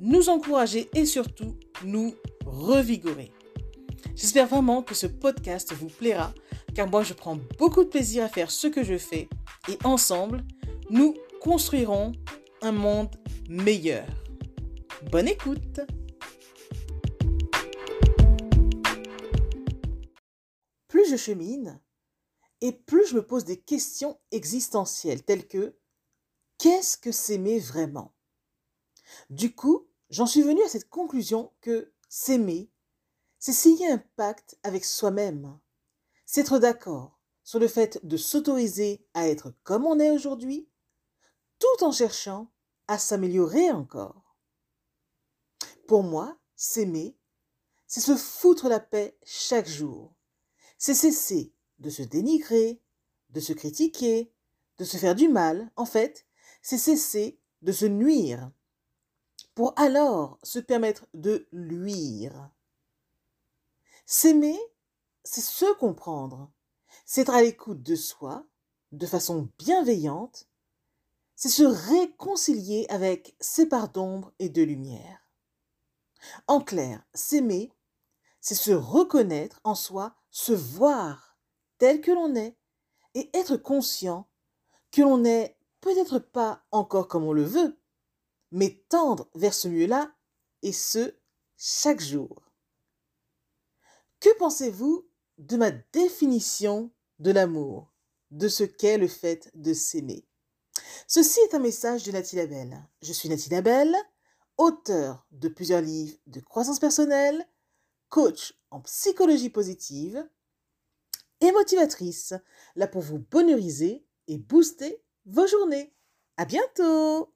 nous encourager et surtout nous revigorer. J'espère vraiment que ce podcast vous plaira car moi je prends beaucoup de plaisir à faire ce que je fais et ensemble, nous construirons un monde meilleur. Bonne écoute Plus je chemine, et plus je me pose des questions existentielles telles que qu'est-ce que s'aimer vraiment? Du coup, j'en suis venue à cette conclusion que s'aimer, c'est signer un pacte avec soi-même. C'est être d'accord sur le fait de s'autoriser à être comme on est aujourd'hui, tout en cherchant à s'améliorer encore. Pour moi, s'aimer, c'est se foutre la paix chaque jour. C'est cesser de se dénigrer, de se critiquer, de se faire du mal. En fait, c'est cesser de se nuire pour alors se permettre de luire. S'aimer, c'est se comprendre, c'est être à l'écoute de soi de façon bienveillante c'est se réconcilier avec ses parts d'ombre et de lumière. En clair, s'aimer, c'est se reconnaître en soi, se voir tel que l'on est et être conscient que l'on n'est peut-être pas encore comme on le veut, mais tendre vers ce mieux-là et ce, chaque jour. Que pensez-vous de ma définition de l'amour, de ce qu'est le fait de s'aimer? Ceci est un message de Nathalie Labelle. Je suis Nathalie Labelle, auteur de plusieurs livres de croissance personnelle, coach en psychologie positive et motivatrice, là pour vous bonheuriser et booster vos journées. À bientôt!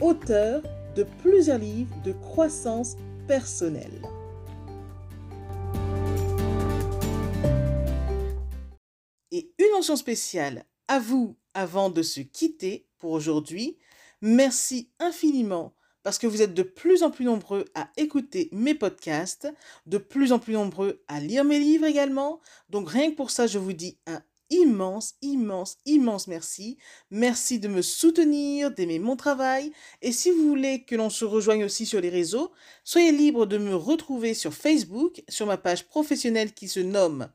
auteure de plusieurs livres de croissance personnelle. Et une mention spéciale à vous avant de se quitter pour aujourd'hui. Merci infiniment parce que vous êtes de plus en plus nombreux à écouter mes podcasts, de plus en plus nombreux à lire mes livres également. Donc rien que pour ça, je vous dis un immense, immense, immense merci. Merci de me soutenir, d'aimer mon travail. Et si vous voulez que l'on se rejoigne aussi sur les réseaux, soyez libre de me retrouver sur Facebook, sur ma page professionnelle qui se nomme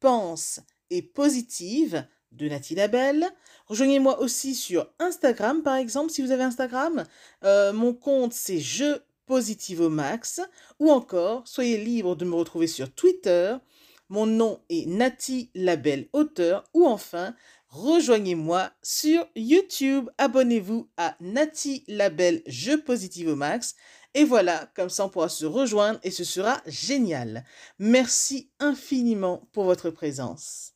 Pense et Positive de Nathalie Labelle. Rejoignez-moi aussi sur Instagram, par exemple, si vous avez Instagram. Euh, mon compte, c'est Je Positive au Max. Ou encore, soyez libre de me retrouver sur Twitter. Mon nom est Nati Labelle Auteur. Ou enfin, rejoignez-moi sur YouTube. Abonnez-vous à Nati Labelle Je Positive au Max. Et voilà, comme ça on pourra se rejoindre et ce sera génial. Merci infiniment pour votre présence.